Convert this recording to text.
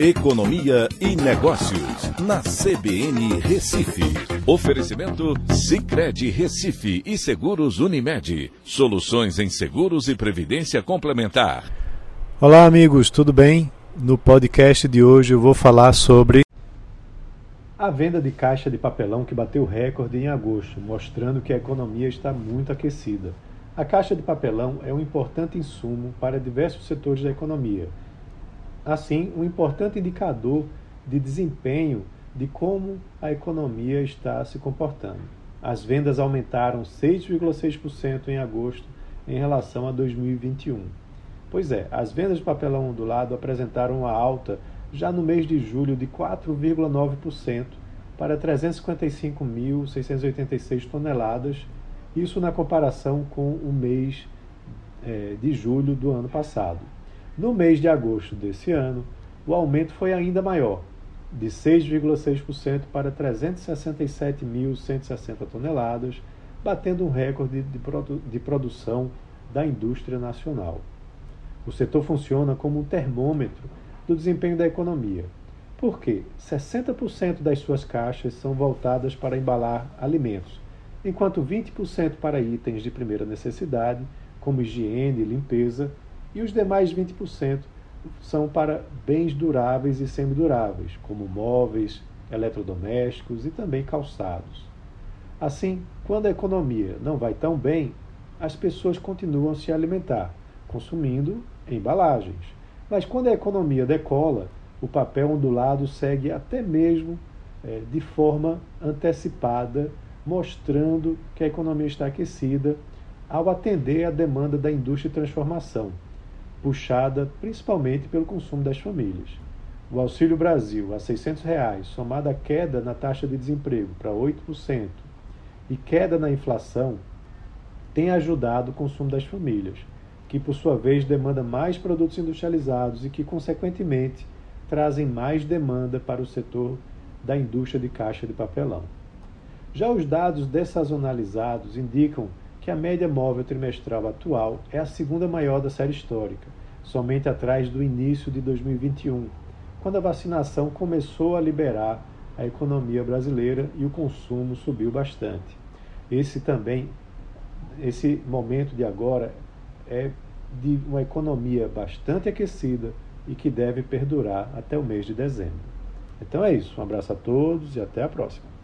Economia e Negócios, na CBN Recife. Oferecimento Cicred Recife e Seguros Unimed. Soluções em seguros e previdência complementar. Olá, amigos, tudo bem? No podcast de hoje eu vou falar sobre a venda de caixa de papelão que bateu recorde em agosto, mostrando que a economia está muito aquecida. A caixa de papelão é um importante insumo para diversos setores da economia assim, um importante indicador de desempenho de como a economia está se comportando. As vendas aumentaram 6,6% em agosto em relação a 2021. Pois é, as vendas de papelão ondulado apresentaram uma alta já no mês de julho de 4,9% para 355.686 toneladas, isso na comparação com o mês é, de julho do ano passado. No mês de agosto desse ano, o aumento foi ainda maior, de 6,6% para 367.160 toneladas, batendo um recorde de, produ de produção da indústria nacional. O setor funciona como um termômetro do desempenho da economia, porque 60% das suas caixas são voltadas para embalar alimentos, enquanto 20% para itens de primeira necessidade, como higiene e limpeza, e os demais 20% são para bens duráveis e semiduráveis, como móveis, eletrodomésticos e também calçados. Assim, quando a economia não vai tão bem, as pessoas continuam a se alimentar, consumindo embalagens. Mas quando a economia decola, o papel ondulado segue até mesmo é, de forma antecipada, mostrando que a economia está aquecida ao atender à demanda da indústria de transformação puxada principalmente pelo consumo das famílias. O Auxílio Brasil a 600 reais, somado à queda na taxa de desemprego para 8% e queda na inflação, tem ajudado o consumo das famílias, que por sua vez demanda mais produtos industrializados e que, consequentemente, trazem mais demanda para o setor da indústria de caixa de papelão. Já os dados dessazonalizados indicam que a média móvel trimestral atual é a segunda maior da série histórica, somente atrás do início de 2021, quando a vacinação começou a liberar a economia brasileira e o consumo subiu bastante. Esse também, esse momento de agora é de uma economia bastante aquecida e que deve perdurar até o mês de dezembro. Então é isso. Um abraço a todos e até a próxima.